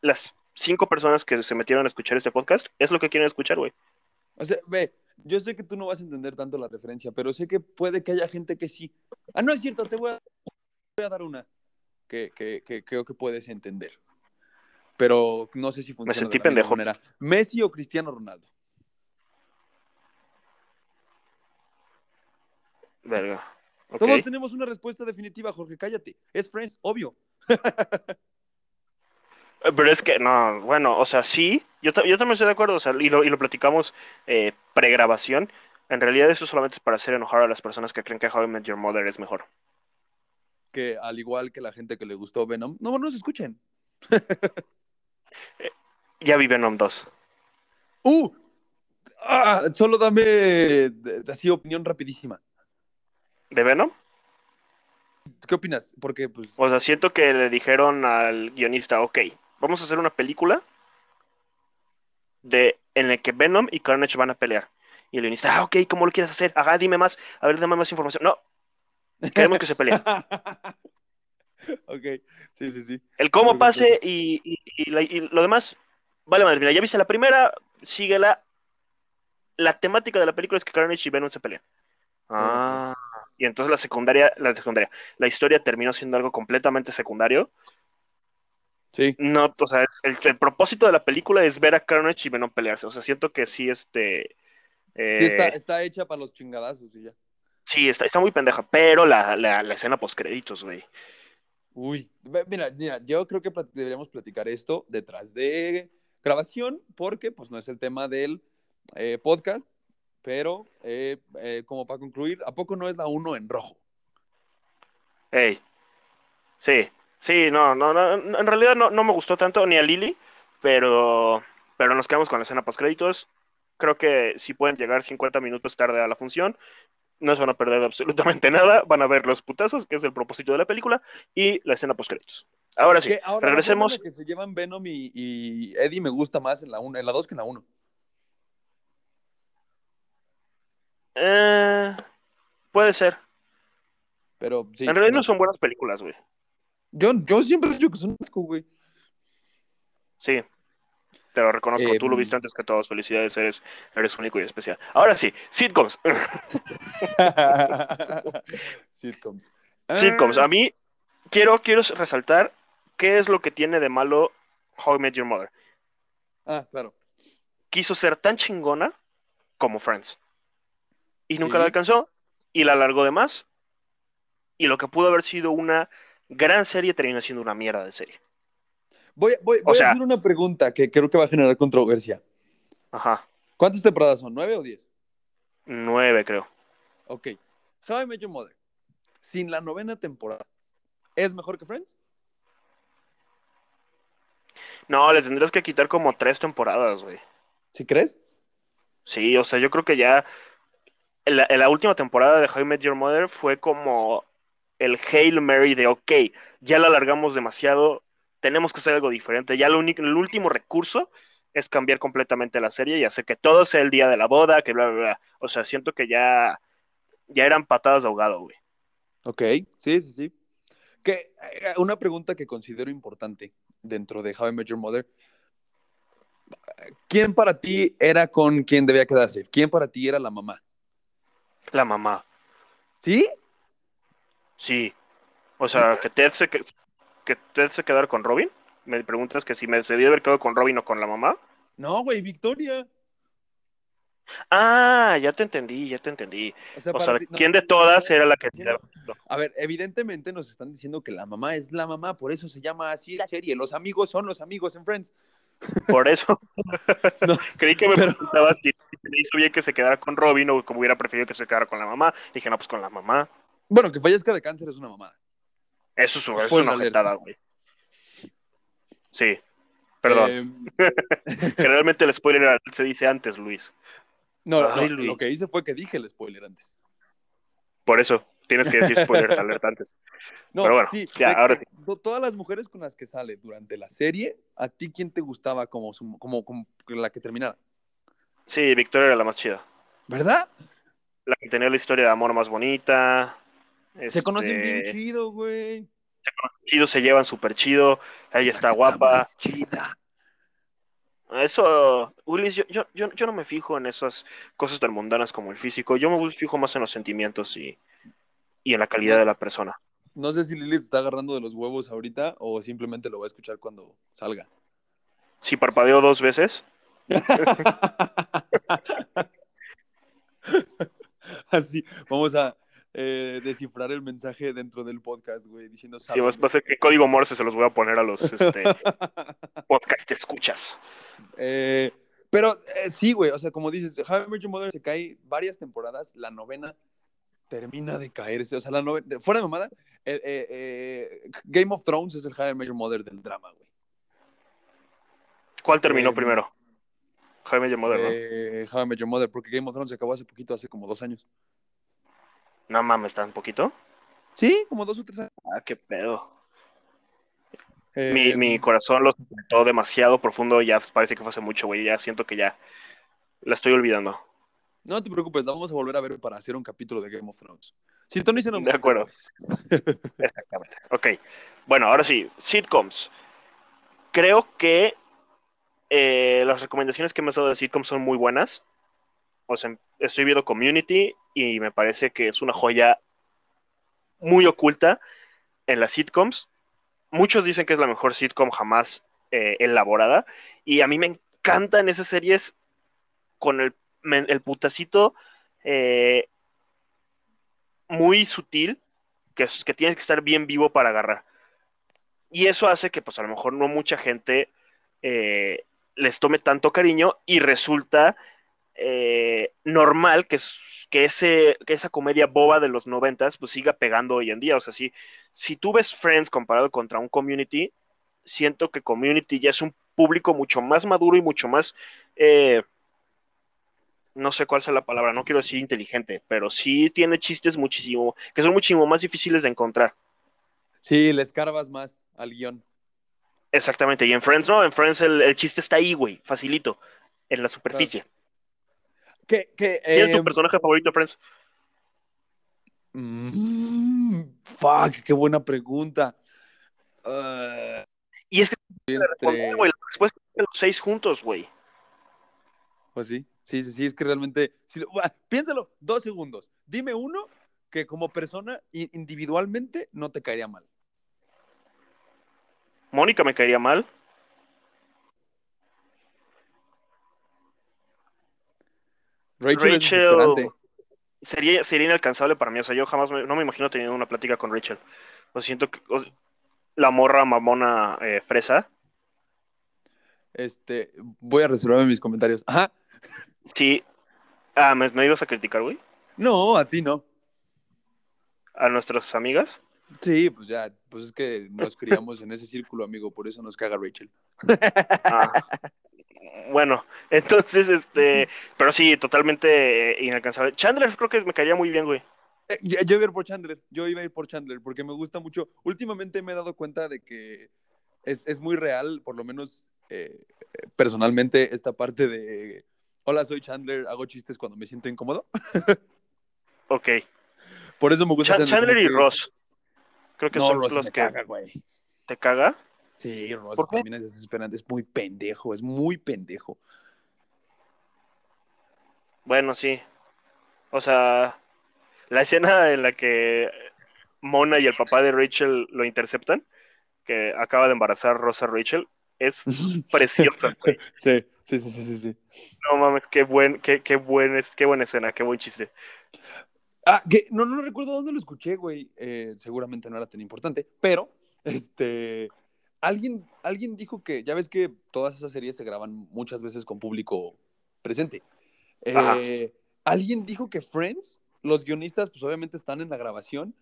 las cinco personas que se metieron a escuchar este podcast, es lo que quieren escuchar, güey. O sea, ve, yo sé que tú no vas a entender tanto la referencia, pero sé que puede que haya gente que sí. Ah, no es cierto, te voy a, voy a dar una que, que- creo que puedes entender. Pero no sé si funciona de sentí la misma pendejo. manera. ¿Messi o Cristiano Ronaldo? Verga. Todos tenemos una respuesta definitiva, Jorge, cállate. Es Friends, obvio. Eh, Pero es que, no, bueno, o sea, sí, yo, yo también estoy de acuerdo, o sea, y lo, y lo platicamos eh, pregrabación. En realidad eso solamente es para hacer enojar a las personas que creen que How I Met Your Mother es mejor. Que al igual que la gente que le gustó Venom, no nos escuchen. Ya vi Venom 2. ¡Uh! Ah, solo dame así opinión rapidísima. ¿De Venom? ¿Qué opinas? Porque, pues, O sea, siento que le dijeron al guionista, ok, vamos a hacer una película de, en la que Venom y Carnage van a pelear. Y el guionista, ah, ok, ¿cómo lo quieres hacer? Ajá, dime más, a ver, dame más información. No, queremos que se peleen. ok, sí, sí, sí. El cómo pase y, y- y la- y lo demás, vale madre, mira, ya viste la primera, síguela. La temática de la película es que Carnage y Venom se pelean. Ah, y entonces la secundaria, la secundaria, la historia terminó siendo algo completamente secundario. Sí, No, o sea, el, el propósito de la película es ver a Carnage y Venom pelearse. O sea, siento que sí, este. sí está, eh, está hecha para los chingadazos y ya. Sí, está, está muy pendeja, pero la, la, la escena post créditos, güey. Uy, mira, mira, yo creo que deberíamos platicar esto detrás de grabación, porque pues no es el tema del eh, podcast, pero eh, eh, como para concluir, ¿a poco no es la uno en rojo? Ey. Sí, sí, no, no, no, en realidad no, no me gustó tanto ni a Lily, pero, pero nos quedamos con la escena post créditos. Creo que si pueden llegar 50 minutos tarde a la función, no se van a perder absolutamente nada, van a ver los putazos, que es el propósito de la película, y la escena post créditos. Ahora sí, ahora, regresemos. que se llevan Venom y, y Eddie me gusta más en la uno, en la 2 que en la 1. Eh, puede ser. Pero sí. en realidad no no. son buenas películas, güey. Yo, yo siempre digo que son asco, güey. Sí, te lo reconozco. Eh, Tú lo viste antes que todos. Felicidades, eres, eres único y especial. Ahora sí, sitcoms. Sitcoms. sitcoms. Ah, A mí, quiero, quiero resaltar qué es lo que tiene de malo How I Met Your Mother. Ah, claro. Quiso ser tan chingona como Friends. Y nunca Sí. la alcanzó. Y la alargó de más. Y lo que pudo haber sido una gran serie terminó siendo una mierda de serie. Voy, voy, O voy sea- a hacer una pregunta que creo que va a generar controversia. Ajá. ¿Cuántas temporadas son? ¿Nueve o diez? Nueve, creo. Ok. How I Met Your Mother, sin la novena temporada, ¿es mejor que Friends? No, le tendrías que quitar como tres temporadas, güey. ¿Sí crees? Sí, o sea, yo creo que ya en la, última temporada de How I Met Your Mother fue como el Hail Mary de, ok, ya la alargamos demasiado, tenemos que hacer algo diferente. Ya lo único, el último recurso es cambiar completamente la serie y hacer que todo sea el día de la boda, que bla, bla, bla. O sea, siento que ya, ya eran patadas de ahogado, güey. Ok, sí, sí, sí. Que, eh, una pregunta que considero importante dentro de How I Met Your Mother. ¿Quién para ti era con quien debía quedarse? ¿Quién para ti era la mamá? La mamá, ¿Sí? sí. O sea, que Ted se, que, que Ted se quedara con Robin. Me preguntas que si me se debió haber quedado con Robin o con la mamá. No, güey, Victoria. Ah, ya te entendí, ya te entendí. O sea, O para sea, ti- no, ¿quién de todas era la que no. A ver, evidentemente nos están diciendo que la mamá es la mamá, por eso se llama así la serie. Los amigos son los amigos en Friends. Por eso. No, Creí que me pero- preguntabas si me hizo bien que se quedara con Robin o como hubiera preferido que se quedara con la mamá. Dije, no, pues con la mamá. Bueno, que fallezca de cáncer es una mamada. Eso es, una alert. ojetada, güey. Sí. Perdón. Eh, Generalmente el spoiler se dice antes, Luis. no, no, Ay, Luis. lo que hice fue que dije el spoiler antes. Por eso tienes que decir spoiler alert antes. No, Pero bueno, sí, ya, de ahora to- todas las mujeres con las que sale durante la serie, ¿a ti quién te gustaba como, su- como, como la que terminara? Sí, Victoria era la más chida. ¿Verdad? La que tenía la historia de amor más bonita. Se conocen bien Este, chido, güey. chido, se llevan súper chido. Ella está guapa. chida. Eso, yo, yo, yo, yo no me fijo en esas cosas tan mundanas como el físico. Yo me fijo más en los sentimientos y, y en la calidad de la persona. No sé si Lili te está agarrando de los huevos ahorita o simplemente lo va a escuchar cuando salga. Si parpadeo dos veces, Así, vamos a eh, descifrar el mensaje dentro del podcast, güey, diciendo si va, va a ser que código Morse se los voy a poner a los este, podcast que escuchas. Eh, pero eh, sí, güey, o sea, como dices, How I Met Your Mother se cae varias temporadas, la novena termina de caerse, o sea, la novena, fuera de mamada, eh, eh, eh, Game of Thrones es el Met Your Mother del drama, güey. ¿Cuál terminó Eh, primero? Jaime Mother, ¿no? Eh, Met Your Mother, porque Game of Thrones se acabó hace poquito, hace como dos años. No mames, ¿tan poquito? Sí, como dos o tres años. Ah, qué pedo. Eh, Mi, mi corazón lo todo demasiado profundo, ya parece que fue hace mucho, güey. Ya siento que ya la estoy olvidando. No te preocupes, la vamos a volver a ver para hacer un capítulo de Game of Thrones. Si Tony se nos De acuerdo. Exactamente. Ok. Bueno, ahora sí, sitcoms. Creo que eh, las recomendaciones que me has dado de sitcoms son muy buenas. O sea, estoy viendo Community y me parece que es una joya muy oculta en las sitcoms. Muchos dicen que es la mejor sitcom jamás eh, elaborada. Y a mí me encantan esas series con el, el putacito eh, muy sutil que, que tienes que estar bien vivo para agarrar. Y eso hace que, pues, a lo mejor no mucha gente eh, les tome tanto cariño y resulta eh, normal que, que, ese, que esa comedia boba de los noventas pues siga pegando hoy en día. O sea, si, si tú ves Friends comparado contra un Community, siento que Community ya es un público mucho más maduro y mucho más, no sé cuál sea la palabra, no quiero decir inteligente, pero sí tiene chistes muchísimo, que son muchísimo más difíciles de encontrar. Sí, le escarbas más al guion. Exactamente, y en Friends no, en Friends el, el chiste está ahí, güey, facilito, en la superficie. ¿Qué, qué, ¿Quién es tu em, personaje favorito Friends? mm, fuck, qué buena pregunta. Ah, Y es que entre- responder, güey, la respuesta es que los seis juntos, güey. Pues sí, sí, sí, sí, es que realmente. si lo- piénsalo, dos segundos. Dime uno que como persona individualmente no te caería mal. Mónica me caería mal. Rachel, sería, sería inalcanzable para mí. O sea, yo jamás me- no me imagino teniendo una plática con Rachel. O siento que o- la morra mamona eh, fresa. Este, voy a reservarme mis comentarios. Ajá. Sí. Ah, ¿me, me ibas a criticar, güey? No, a ti no. A nuestras amigas. Sí, pues ya, pues es que nos criamos en ese círculo, amigo, por eso nos caga Rachel. Ah. Bueno, entonces, este. Pero sí, totalmente eh, inalcanzable. Chandler creo que me caería muy bien, güey. Eh, Yo, yo iba a ir por Chandler, yo iba a ir por Chandler, porque me gusta mucho. Últimamente me he dado cuenta de que es, es muy real, por lo menos eh, personalmente, esta parte de, hola, soy Chandler, hago chistes cuando me siento incómodo. Ok. Por eso me gusta Cha- Chandler y Ross. Creo que No, son Ross los me que caga, güey. te caga. Sí, Ross ¿Por qué? también es desesperante, es muy pendejo, es muy pendejo. Bueno, sí. O sea, la escena en la que Mona y el papá de Rachel lo interceptan, que acaba de embarazar Rosa Rachel, es preciosa, güey. Sí, sí, sí, sí, sí. No mames, qué buen, qué, qué buen, qué buena escena, qué buen chiste. Ah, que no, no recuerdo dónde lo escuché, güey. Eh, seguramente no era tan importante, pero este. Alguien, alguien dijo que, ya ves que todas esas series se graban muchas veces con público presente. Eh, alguien dijo que Friends, los guionistas, pues obviamente están en la grabación,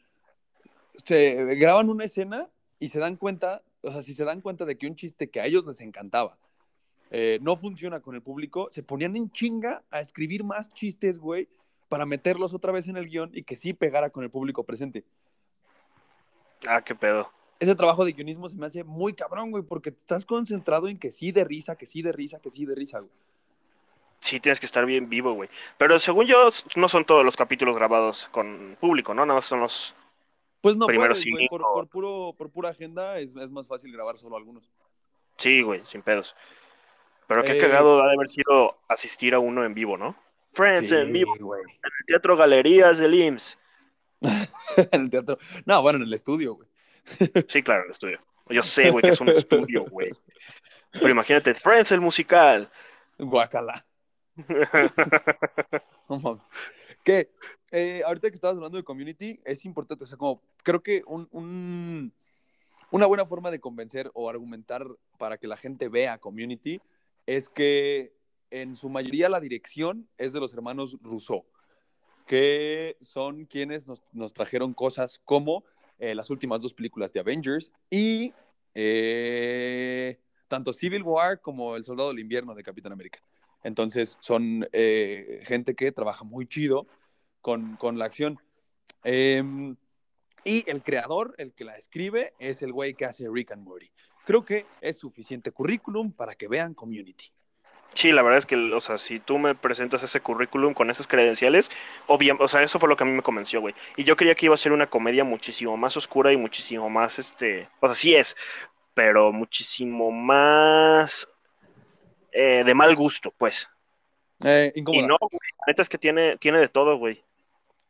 se graban una escena y se dan cuenta, o sea, si se dan cuenta de que un chiste que a ellos les encantaba eh, no funciona con el público, se ponían en chinga a escribir más chistes, güey, para meterlos otra vez en el guion y que sí pegara con el público presente. Ah, qué pedo. Ese trabajo de guionismo se me hace muy cabrón, güey, porque estás concentrado en que sí de risa, que sí de risa, que sí de risa, güey. Sí, tienes que estar bien vivo, güey. Pero según yo, no son todos los capítulos grabados con público, ¿no? Nada más son los. Pues no Primero puedes, por, por puro, por pura agenda es, es más fácil grabar solo algunos. Sí, güey, sin pedos. Pero qué Eh, cagado ha de haber sido asistir a uno en vivo, ¿no? Friends en vivo, güey. en el Teatro Galerías del IMSS. en el teatro. No, bueno, en el estudio, güey. Sí, claro, el estudio. Yo sé, güey, que es un estudio, güey. Pero imagínate, Friends el musical. Guacala. No mames. Que eh, ahorita que estabas hablando de community, es importante, o sea, como creo que un, un- una buena forma de convencer o argumentar para que la gente vea community es que en su mayoría la dirección es de los hermanos Rousseau, que son quienes nos, nos trajeron cosas como eh, las últimas dos películas de Avengers y eh, tanto Civil War como El Soldado del Invierno de Capitán América. Entonces son eh, gente que trabaja muy chido con, con la acción. Eh, y el creador, el que la escribe, es el güey que hace Rick and Morty. Creo que es suficiente currículum para que vean Community. Sí, la verdad es que, o sea, si tú me presentas ese currículum con esas credenciales, obviamente, o sea, eso fue lo que a mí me convenció, güey. Y yo creía que iba a ser una comedia muchísimo más oscura y muchísimo más, este, o sea, sí es, pero muchísimo más eh, de mal gusto, pues. Eh, Y no, güey, la neta es que tiene, tiene de todo, güey.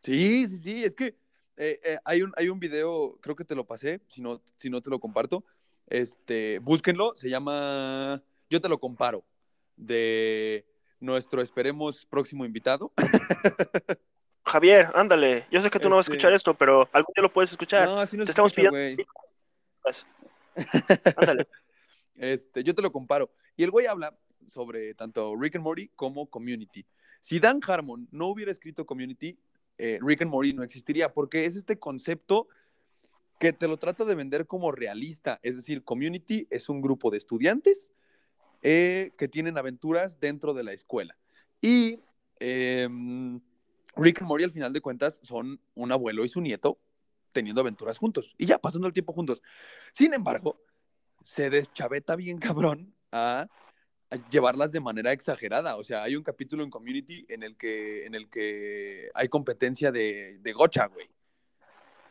Sí, sí, sí, es que eh, eh, hay, un, hay un video, creo que te lo pasé, si no, si no te lo comparto. Este, búsquenlo, se llama Yo te lo comparo, de nuestro esperemos próximo invitado. Javier, ándale. Yo sé que tú no vas a Este- escuchar esto, pero algún día lo puedes escuchar. No, así no Te se estamos escucha, pidiendo- güey. Pues, ándale. Este, yo te lo comparo. Y el güey habla sobre tanto Rick and Morty como Community. Si Dan Harmon no hubiera escrito Community, eh, Rick and Morty no existiría, porque es este concepto que te lo trata de vender como realista. Es decir, Community es un grupo de estudiantes eh, que tienen aventuras dentro de la escuela. Y eh, Rick and Morty, al final de cuentas, son un abuelo y su nieto teniendo aventuras juntos y ya pasando el tiempo juntos. Sin embargo, se deschaveta bien cabrón a llevarlas de manera exagerada. O sea, hay un capítulo en Community en el que, en el que hay competencia de, de gocha, güey.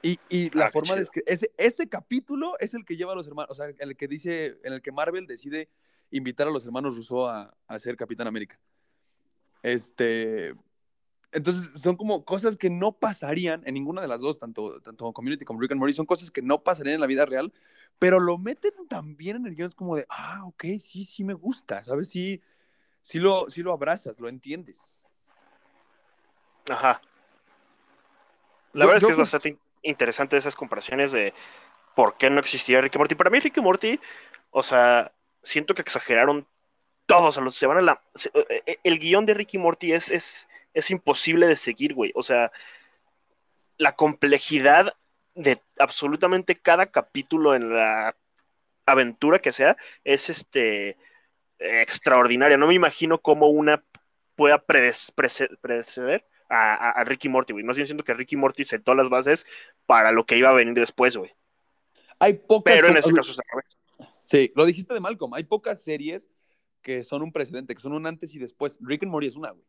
Y, y la Ah, forma de ese, ese capítulo es el que lleva a los hermanos, o sea, el que dice, en el que Marvel decide invitar a los hermanos Rousseau a, a ser Capitán América. Este, entonces son como cosas que no pasarían en ninguna de las dos, tanto, tanto Community como Rick and Morty, son cosas que no pasarían en la vida real, pero lo meten tan bien en el guion, es como de, ah, ok, sí, sí me gusta, ¿sabes? Sí, sí lo, sí lo abrazas, lo entiendes. Ajá. La Yo- verdad es que es bastante in- interesante esas comparaciones de por qué no existía Rick y Morty. Para mí, Rick y Morty, o sea, siento que exageraron todos, o sea, los- se van a la... se- eh, eh, el guion de Rick y Morty es, es, es imposible de seguir, güey. O sea, la complejidad de absolutamente cada capítulo en la aventura que sea es este extraordinaria. No me imagino cómo una pueda preceder a, a, a Ricky Morty, güey. Más bien siento que Ricky Morty sentó las bases para lo que iba a venir después, güey. Hay pocas... Pero en este caso es. Sí, lo dijiste de Malcolm, hay pocas series que son un precedente, que son un antes y después. Rick and Morty es una, güey.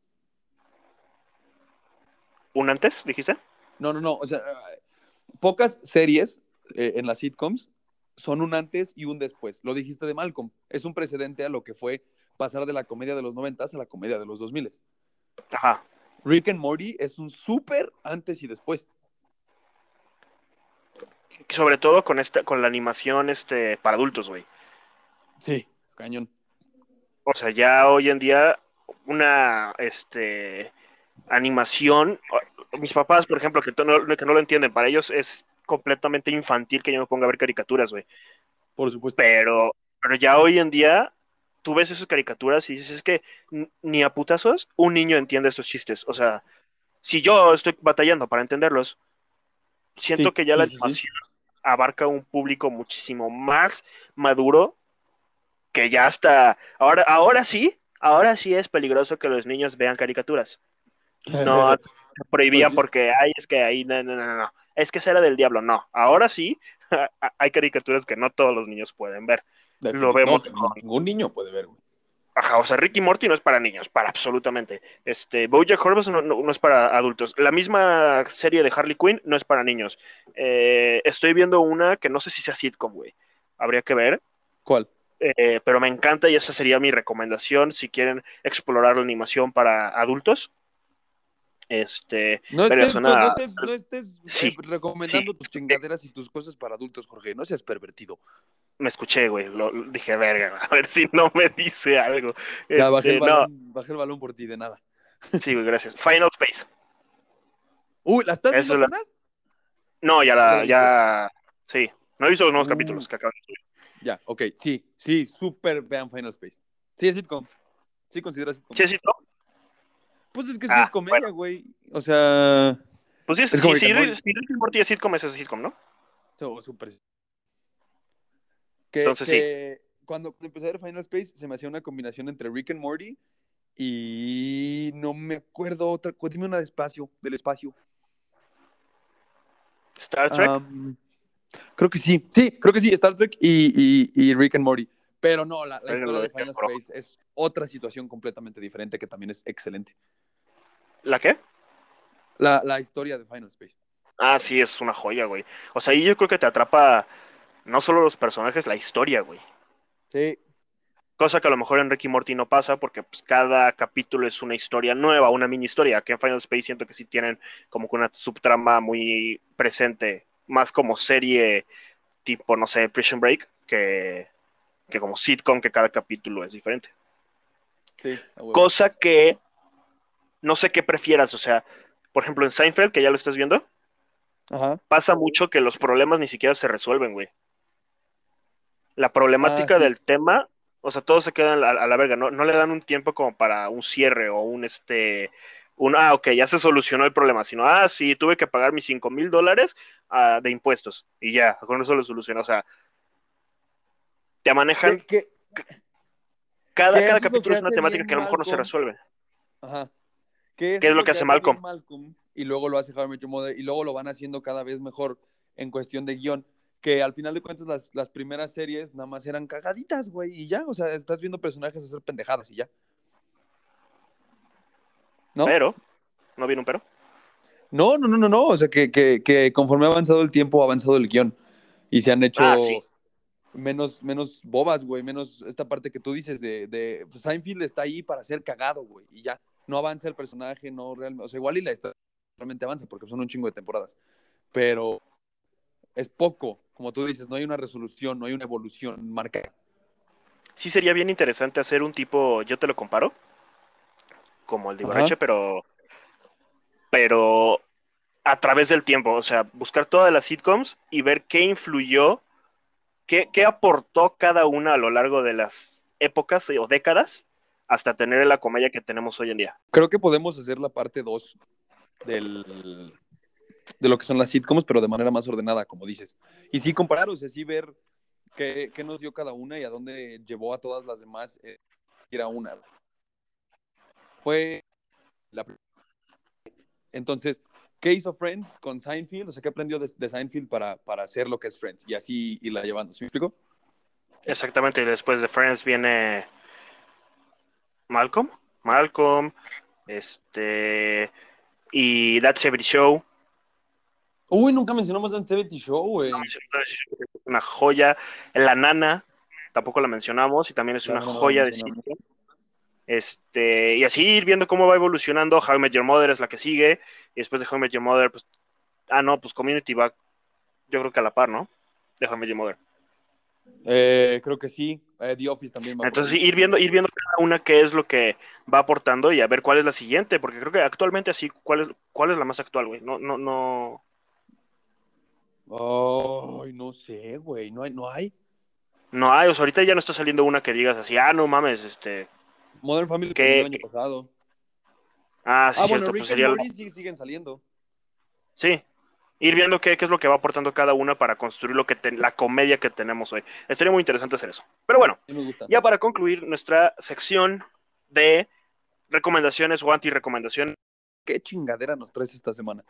¿Un antes, dijiste? No, no, no, o sea, pocas series eh, en las sitcoms son un antes y un después. Lo dijiste de Malcolm, es un precedente a lo que fue pasar de la comedia de los noventas a la comedia de los 2000. Ajá. Rick and Morty es un súper antes y después. Sobre todo con esta, con la animación este, para adultos, güey. Sí, cañón. O sea, ya hoy en día, una este, animación. Mis papás, por ejemplo, que no, que no lo entienden, para ellos es completamente infantil que yo me ponga a ver caricaturas, güey. Por supuesto. Pero, pero ya hoy en día, tú ves esas caricaturas y dices, es que ni a putazos un niño entiende estos chistes. O sea, si yo estoy batallando para entenderlos, siento Sí, que ya sí, la sí. animación abarca un público muchísimo más maduro que ya está. Ahora, ahora sí, ahora sí es peligroso que los niños vean caricaturas. No prohibían Pues sí. porque, ay, es que ahí, no, no, no, no. Es que esa era del diablo. No, ahora sí hay caricaturas que no todos los niños pueden ver. lo vemos No, ningún niño puede ver, güey. Ajá, o sea, Ricky Morty no es para niños, para absolutamente. Este, Bojack Horseman no, no- no es para adultos. La misma serie de Harley Quinn no es para niños. Eh, estoy viendo una que no sé si sea sitcom, güey. Habría que ver. ¿Cuál? Eh, pero me encanta y esa sería mi recomendación si quieren explorar la animación para adultos. Este, No Pero estés, es no estés, no estés, Sí, eh, recomendando tus chingaderas y tus cosas para adultos, Jorge. No seas pervertido. me escuché, güey. Lo, lo- dije, verga, a ver si no me dice algo. Ya bajé Este, el, balón, bajé el balón por ti, de nada. sí, güey, gracias. Final Space. Uy, ¿la estás Eso viendo la-? No, ya ¿Ya la ya, sí. No he visto los nuevos Uh. capítulos que acaban de subir. Ya, ok. Sí, sí, súper vean Final Space. Sí, es sitcom. Sí, consideras sitcom. Sí, sí, ¿no? Pues es que sí Ah, es comedia, güey. O sea, Pues sí, es, Es como sí, sí, si Rick and Morty es sitcom, es sitcom, ¿no? so- súper. Que, Entonces, que cuando empecé a ver Final Space, se me hacía una combinación entre Rick and Morty y no me acuerdo otra. Dime una de espacio, del espacio. Star Trek. Creo que sí, sí, creo que sí, Star Trek y, y- y Rick and Morty. Pero no, la, la historia de Final. Space es otra situación completamente diferente que también es excelente. ¿La qué? La, la historia de Final Space. Ah, sí, es una joya, güey. O sea, ahí yo creo que te atrapa no solo los personajes, la historia, güey. Sí, Cosa que a lo mejor en Rick y Morty no pasa porque pues, cada capítulo es una historia nueva, una mini historia. Aquí en Final Space siento que sí tienen como que una subtrama muy presente, más como serie tipo, no sé, Prison Break, que, que como sitcom, que cada capítulo es diferente. sí. Cosa que no sé qué prefieras, o sea, por ejemplo, en Seinfeld, que ya lo estás viendo, Ajá. pasa mucho que los problemas ni siquiera se resuelven, güey. La problemática Ah, sí. del tema, o sea, todos se quedan a, a la verga, no, no le dan un tiempo como para un cierre o un este, un, ah, ok, ya se solucionó el problema, sino, ah, sí, tuve que pagar mis 5 mil dólares ah, de impuestos y ya, con eso lo solucionó, o sea, te manejan, cada, cada capítulo es una temática que a lo mejor no se resuelve. Ajá. ¿Qué, ¿Qué es lo que hace Malcolm? Malcolm? Y luego lo hace Your Mother, y luego lo van haciendo cada vez mejor en cuestión de guion. Que al final de cuentas las, las primeras series nada más eran cagaditas, güey, y ya, o sea, estás viendo personajes hacer pendejadas y ya. ¿No? Pero, ¿no viene un pero? No, no, no, no, no. O sea, que, que, que conforme ha avanzado el tiempo, ha avanzado el guion. Y se han hecho Ah, sí. menos, menos bobas, güey. Menos esta parte que tú dices de, de pues, Seinfeld está ahí para ser cagado, güey. Y ya. No avanza el personaje, no realmente. O sea, igual y la historia realmente avanza porque son un chingo de temporadas. Pero es poco. Como tú dices, no hay una resolución, no hay una evolución marcada. Sí sería bien interesante hacer un tipo, yo te lo comparo, como el de. Ibarreche, pero, pero a través del tiempo, o sea, buscar todas las sitcoms y ver qué influyó, qué, qué aportó cada una a lo largo de las épocas o décadas hasta tener la comedia que tenemos hoy en día. Creo que podemos hacer la parte 2 del, de lo que son las sitcoms, pero de manera más ordenada, como dices. Y sí comparar, o sea, sí ver qué, qué nos dio cada una y a dónde llevó a todas las demás, eh, era una. Fue la Entonces, ¿qué hizo Friends con Seinfeld? O sea, ¿qué aprendió de, de Seinfeld para, para hacer lo que es Friends? Y así irla llevando, ¿sí me explico? Exactamente, y después de Friends viene Malcolm, Malcolm, este, y That 70 Show, Uy, nunca mencionamos Dan 70 Show, güey. una joya. La nana, tampoco la mencionamos, y también es una no joya de sitcom. Este, y así ir viendo cómo va evolucionando. How I Met Your Mother es la que sigue. Y después de How I Met Your Mother, pues. Ah, no, pues Community va. Yo creo que a la par, ¿no? De How I Met Your Mother. Eh, creo que sí. Eh, The Office también va Entonces, ir viendo, ir viendo cada una qué es lo que va aportando y a ver cuál es la siguiente, porque creo que actualmente así, ¿cuál es, cuál es la más actual, güey? No, no, no. Ay, no sé, güey. No hay, no hay. No hay, o sea, ahorita ya no está saliendo una que digas así, ah, no mames, este. Modern Family salió el año pasado. Ah, sí, ah, cierto, bueno, pues sería Morty siguen saliendo. Sí, ir viendo qué, qué es lo que va aportando cada una para construir lo que te- la comedia que tenemos hoy. Estaría muy interesante hacer eso. Pero bueno, Sí ya para concluir nuestra sección de recomendaciones o anti-recomendaciones, ¿Qué chingadera nos traes esta semana?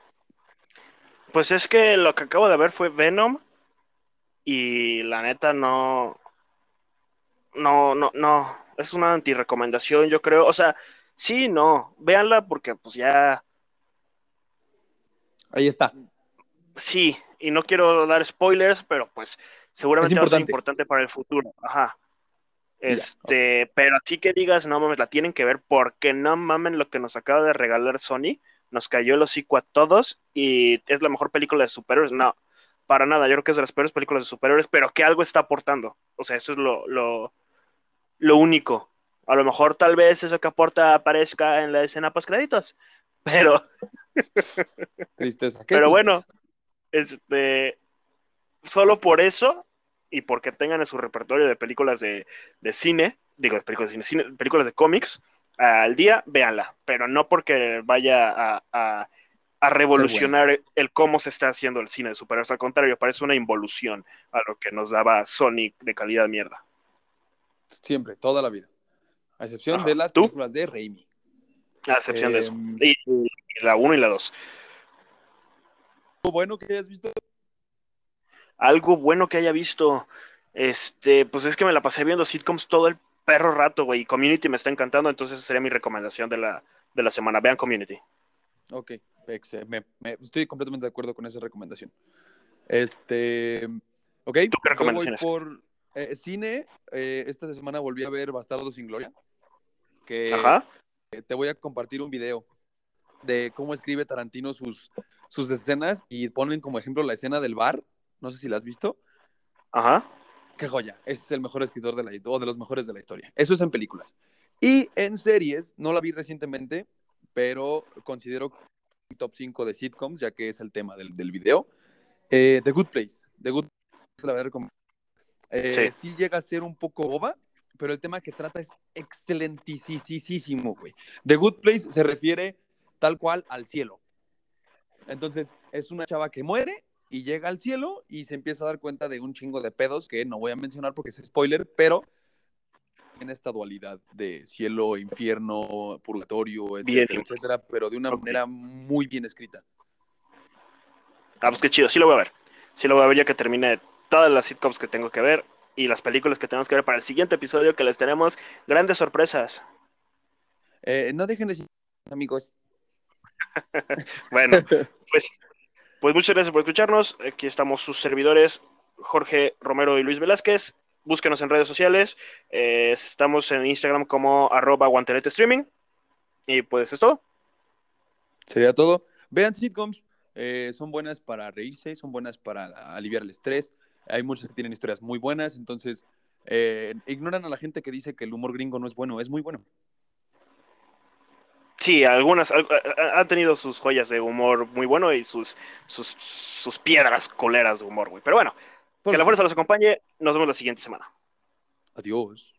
pues es que lo que acabo de ver fue Venom y la neta no, no, no, no, es una anti-recomendación, yo creo. O sea, sí, no, véanla porque pues ya, Ahí está. Sí, y no quiero dar spoilers, pero pues seguramente Es va a ser importante. importante para el futuro. Ajá. Este, pero así que digas, no mames, la tienen que ver porque no mamen lo que nos acaba de regalar Sony. Nos cayó el hocico a todos y es la mejor película de superhéroes. No, para nada. Yo creo que es de las peores películas de superhéroes, pero que algo está aportando. O sea, eso es lo, lo, lo único. A lo mejor tal vez eso que aporta aparezca en la escena post créditos. Pero, Tristeza. ¿Qué pero tristeza? bueno, este, solo por eso y porque tengan en su repertorio de películas de, de cine, digo, de películas de cine, cine- películas de cómics, al día, véanla, pero no porque vaya a, a- a revolucionar el cómo se está haciendo el cine de superhéroes, al contrario, parece una involución a lo que nos daba Sonic de calidad de mierda. Siempre, toda la vida. A excepción Ajá. de las ¿Tú? películas de Raimi. A excepción de eso. Em, Y, y la 1 y la 2. ¿Algo bueno que hayas visto? Algo bueno que haya visto, este, pues es que me la pasé viendo sitcoms todo el perro rato, güey, Community me está encantando, entonces esa sería mi recomendación de la, de la semana. Vean Community. Ok, me- me- estoy completamente de acuerdo con esa recomendación. Este, ok, qué yo voy recomendaciones? por eh, cine. eh, esta semana volví a ver Bastardo sin Gloria. Que Ajá. te voy a compartir un video de cómo escribe Tarantino sus, sus escenas y ponen como ejemplo la escena del bar. No sé si la has visto. Ajá. Qué joya. Es el mejor escritor de la o de los mejores de la historia. Eso es en películas. Y en series, no la vi recientemente, pero considero top 5 de sitcoms, ya que es el tema del, del video. Eh, The Good Place. The Good Place, la verdad, como, eh, Sí. sí. llega a ser un poco boba, pero el tema que trata es excelentísimo, güey. The Good Place se refiere tal cual al cielo. Entonces, es una chava que muere y llega al cielo y se empieza a dar cuenta de un chingo de pedos que no voy a mencionar porque es spoiler, pero en esta dualidad de cielo, infierno, purgatorio, Bien. etcétera, etcétera, pero de una manera muy bien escrita. Ah, pues qué chido, sí lo voy a ver. Sí lo voy a ver ya que termine todas las sitcoms que tengo que ver y las películas que tenemos que ver para el siguiente episodio que les tenemos grandes sorpresas. Eh, no dejen de seguir, amigos. Bueno, pues, pues muchas gracias por escucharnos. Aquí estamos sus servidores, Jorge Romero y Luis Velázquez. Búsquenos en redes sociales. Eh, estamos en Instagram como arroba guantelete streaming. Y pues es todo. Sería todo. Vean sitcoms, eh, son buenas para reírse, son buenas para aliviar el estrés. Hay muchas que tienen historias muy buenas, entonces eh, ignoran a la gente que dice que el humor gringo no es bueno, es muy bueno. Sí, algunas al- han tenido sus joyas de humor muy bueno y sus, sus, sus piedras coleras de humor, güey. Pero bueno, Por que la fuerza los acompañe. Nos vemos la siguiente semana. Adiós.